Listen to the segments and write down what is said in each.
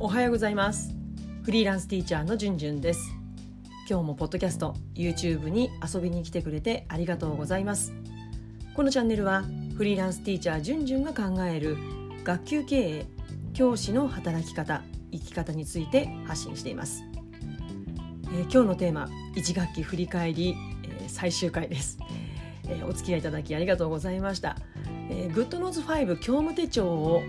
おはようございます。フリーランスティーチャーのじゅんじゅんです。今日もポッドキャスト YouTube に遊びに来てくれてありがとうございます。このチャンネルはフリーランスティーチャーじゅんじゅんが考える学級経営教師の働き方生き方について発信しています、えー、今日のテーマ1学期振り返り、えー、最終回です、えー、お付き合いいただきありがとうございました、えー、 GoodNotes5 教務手帳を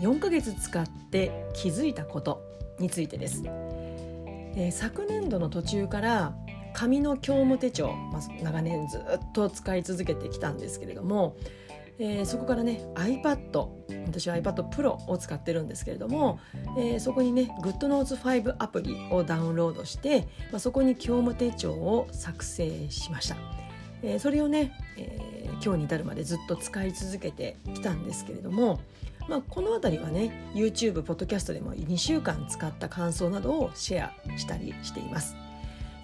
4ヶ月使って気づいたことについてです、えー、昨年度の途中から紙の教務手帳、まあ、長年ずっと使い続けてきたんですけれども、えー、そこからね iPad 私は iPad Pro を使ってるんですけれども、えー、そこにね GoodNotes5 アプリをダウンロードして、まあ、そこに教務手帳を作成しました、えー、それをね、え今日に至るまでずっと使い続けてきたんですけれども、まあ、この辺りはね YouTube ポッドキャストでも2週間使った感想などをシェアしたりしています。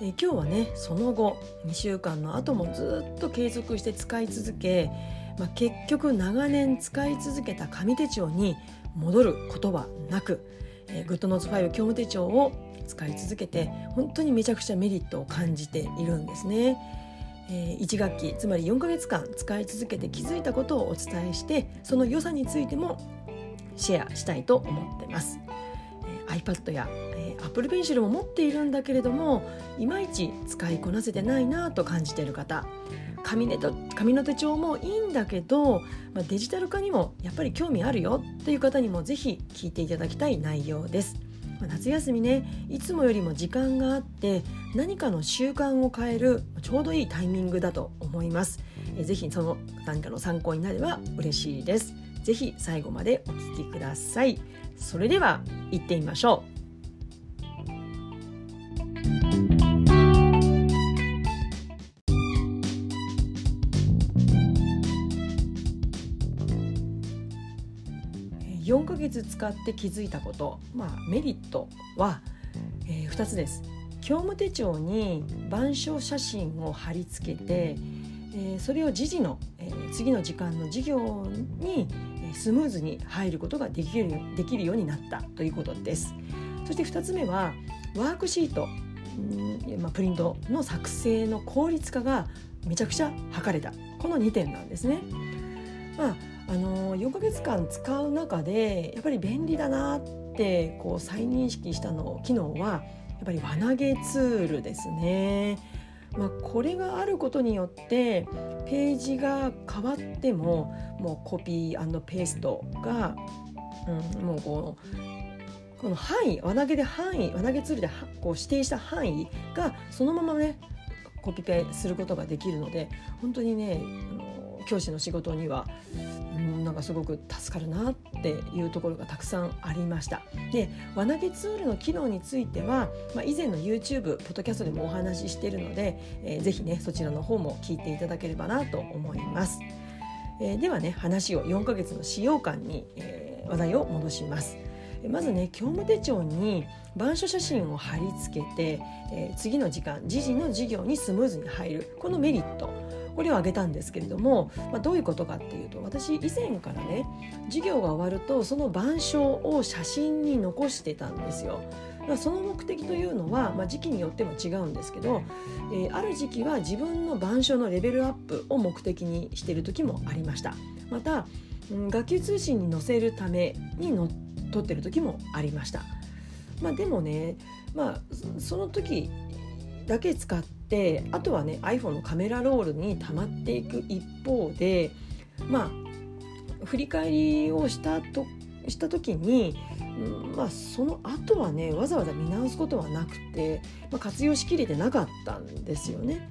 え、今日はねその後2週間の後もずっと継続して使い続け、まあ、結局長年使い続けた紙手帳に戻ることはなく、えー、グッドノーツ5教務手帳を使い続けて本当にめちゃくちゃメリットを感じているんですね。え1学期つまり4ヶ月間使い続けて気づいたことをお伝えしてその良さについてもシェアしたいと思ってます。え iPad や、え Apple Pencil も持っているんだけれどもいまいち使いこなせてないなと感じている方紙ネと紙の手帳もいいんだけど、まあ、デジタル化にもやっぱり興味あるよっていう方にもぜひ聞いていただきたい内容です。夏休みねいつもよりも時間があって何かの習慣を変えるちょうどいいタイミングだと思います。えぜひその何かの参考になれば嬉しいです。ぜひ最後までお聞きください。それでは行ってみましょう。月使って気づいたこと、まあ、メリットは、えー、2つです。教務手帳に板書写真を貼り付けて、えー、それを時事の、えー、次の時間の授業にスムーズに入ることができるできるようになったということです。そして2つ目はワークシート、まあ、プリントの作成の効率化がめちゃくちゃ図れたこの2点なんですね。まああの4ヶ月間使う中でやっぱり便利だなってこう再認識したの機能はやっぱり輪投げツールですね。まあ、これがあることによってページが変わってももうコピーペーストが、うん、もうこのこの範囲輪投げで範囲輪投げツールでこう指定した範囲がそのままねコピペすることができるので本当にね教師の仕事にはうんなんかすごく助かるなっていうところがたくさんありました。で輪投げツールの機能については、まあ、以前の YouTube ポッドキャストでもお話ししているので、えー、ぜひねそちらの方も聞いていただければなと思います、えー、ではね話を4ヶ月の使用感に、えー、話題を戻します。まずね教務手帳に板書写真を貼り付けて、えー、次の時間時事の授業にスムーズに入る。このメリット。これを挙げたんですけれども、まあ、どういうことかっていうと私以前からね授業が終わるとその板書を写真に残してたんですよ。その目的というのは、まあ、時期によっても違うんですけど、えー、ある時期は自分の板書のレベルアップを目的にしている時もありましたまた、うん、学級通信に載せるためにの撮ってる時もありましたまあでもねまあその時だけ使ってあとはね iPhone のカメラロールに溜まっていく一方でまあ振り返りをしたとした時に、うん、まあその後はねわざわざ見直すことはなくて、まあ、活用しきれてなかったんですよね。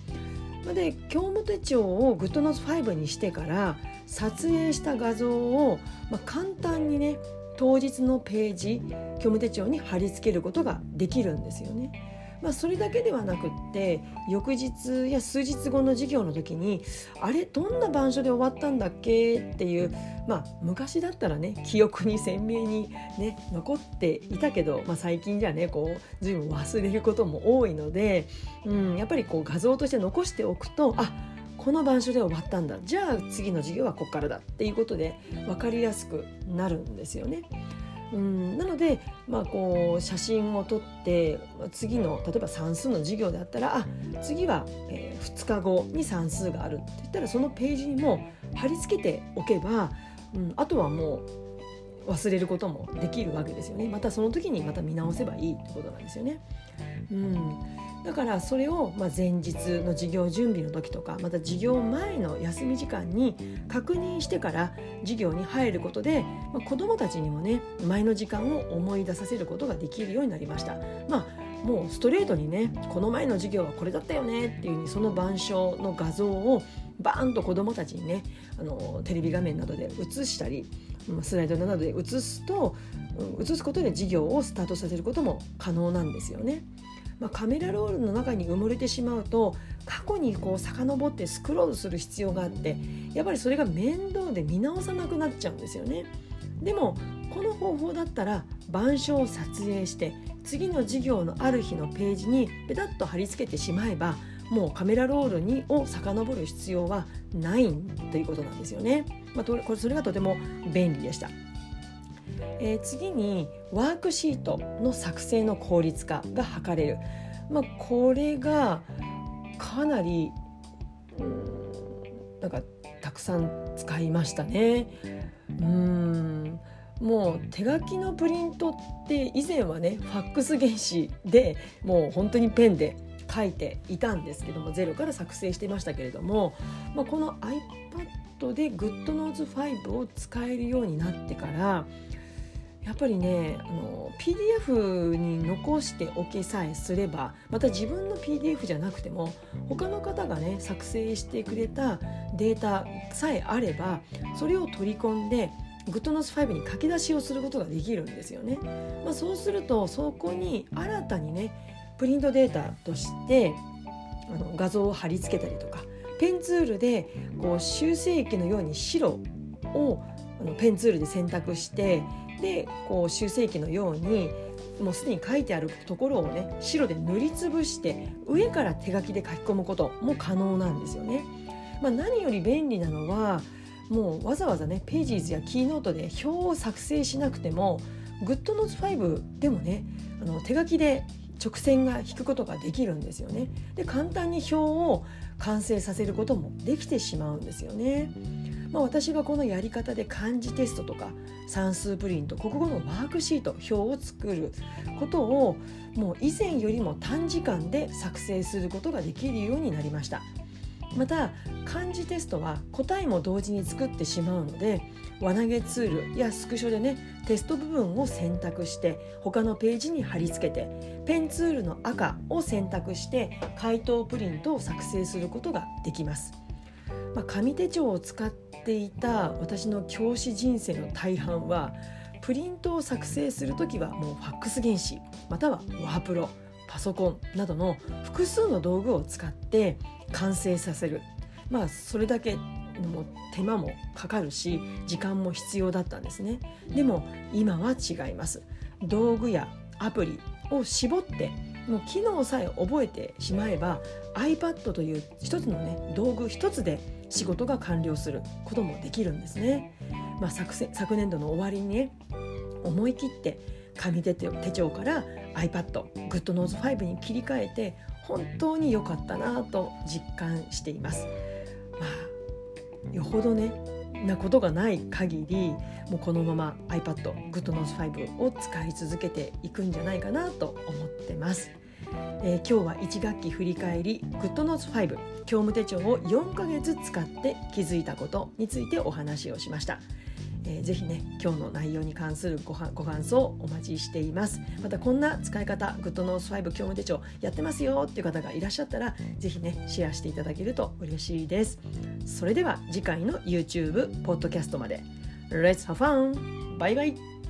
で教務手帳を GoodNotes5 にしてから撮影した画像を、まあ、簡単にね当日のページ教務手帳に貼り付けることができるんですよね。まあ、それだけではなくって翌日や数日後の授業の時にあれどんな板書で終わったんだっけっていう、まあ、昔だったらね記憶に鮮明に、ね、残っていたけど、まあ、最近じゃねこう随分忘れることも多いので、うん、やっぱりこう画像として残しておくとあこの板書で終わったんだじゃあ次の授業はここからだっていうことで分かりやすくなるんですよね。うん。なので、まあ、こう写真を撮って次の例えば算数の授業であったらあ次は、えー、2日後に算数があるって言ったらそのページにも貼り付けておけば、うん、あとはもう忘れることもできるわけですよね。またその時にまた見直せばいいってことなんですよね。うん。だからそれをま前日の授業準備の時とかまた授業前の休み時間に確認してから授業に入ることで、まあ、子どもたちにもね前の時間を思い出させることができるようになりました。まあもうストレートにねこの前の授業はこれだったよねっていううにその板書の画像をバーンと子どもたちにねあのテレビ画面などで映したりスライドなどで映すと映すことで授業をスタートさせることも可能なんですよね。まあ、カメラロールの中に埋もれてしまうと過去にこう遡ってスクロールする必要があってやっぱりそれが面倒で見直さなくなっちゃうんですよね。でもこの方法だったら板書を撮影して次の授業のある日のページにペタッと貼り付けてしまえばもうカメラロールにを遡る必要はないということなんですよね。まあ、これそれがとても便利でした。えー、次にワークシートの作成の効率化が図れる、まあ、これがかなりうんなんかたくさん使いましたね。うんもう手書きのプリントって以前はねファックス原子でもう本当にペンで書いていたんですけどもゼロから作成していましたけれども、まあ、この iPad で GoodNotes5 を使えるようになってからやっぱりねあの PDF に残しておけさえすればまた自分の PDF じゃなくても他の方がね作成してくれたデータさえあればそれを取り込んで GoodNotes5 に書き出しをすることができるんですよね。まあ、そうするとそこに新たにねプリントデータとしてあの画像を貼り付けたりとかペンツールでこう修正液のように白をあのペンツールで選択してでこう修正液のようにもうすでに書いてあるところをね白で塗りつぶして上から手書きで書き込むことも可能なんですよね。まあ、何より便利なのはもうわざわざねページーズやキーノートで表を作成しなくても GoodNotes5 でもねあの手書きで直線が引くことができるんですよね。で簡単に表を完成させることもできてしまうんですよね。まあ、私がこのやり方で漢字テストとか算数プリント国語のワークシート表を作ることをもう以前よりも短時間で作成することができるようになりました。また漢字テストは答えも同時に作ってしまうので輪投げツールやスクショでねテスト部分を選択して他のページに貼り付けてペンツールの赤を選択して回答プリントを作成することができます、まあ、紙手帳を使っていた私の教師人生の大半はプリントを作成する時はもうファックス原子。またはワープロ。パソコンなどの複数の道具を使って完成させる。まあそれだけも手間もかかるし時間も必要だったんですね。でも今は違います。道具やアプリを絞ってもう機能さえ覚えてしまえば iPad という一つのね道具一つで仕事が完了することもできるんですね。まあ、昨昨年度の終わりにね思い切って紙手手帳から iPad GoodNotes5 に切り替えて本当に良かったなと実感しています。まあ、よほどねなことがない限りもうこのまま iPad GoodNotes5 を使い続けていくんじゃないかなと思ってます。えー、今日は1学期振り返り GoodNotes5 教務手帳を4ヶ月使って気づいたことについてお話をしました。えー、ぜひね今日の内容に関するごはご感想をお待ちしています。またこんな使い方 GoodNotes5 業務手帳やってますよっていう方がいらっしゃったらぜひねシェアしていただけると嬉しいです。それでは次回の YouTube ポッドキャストまで。Let's have fun! バイバイ!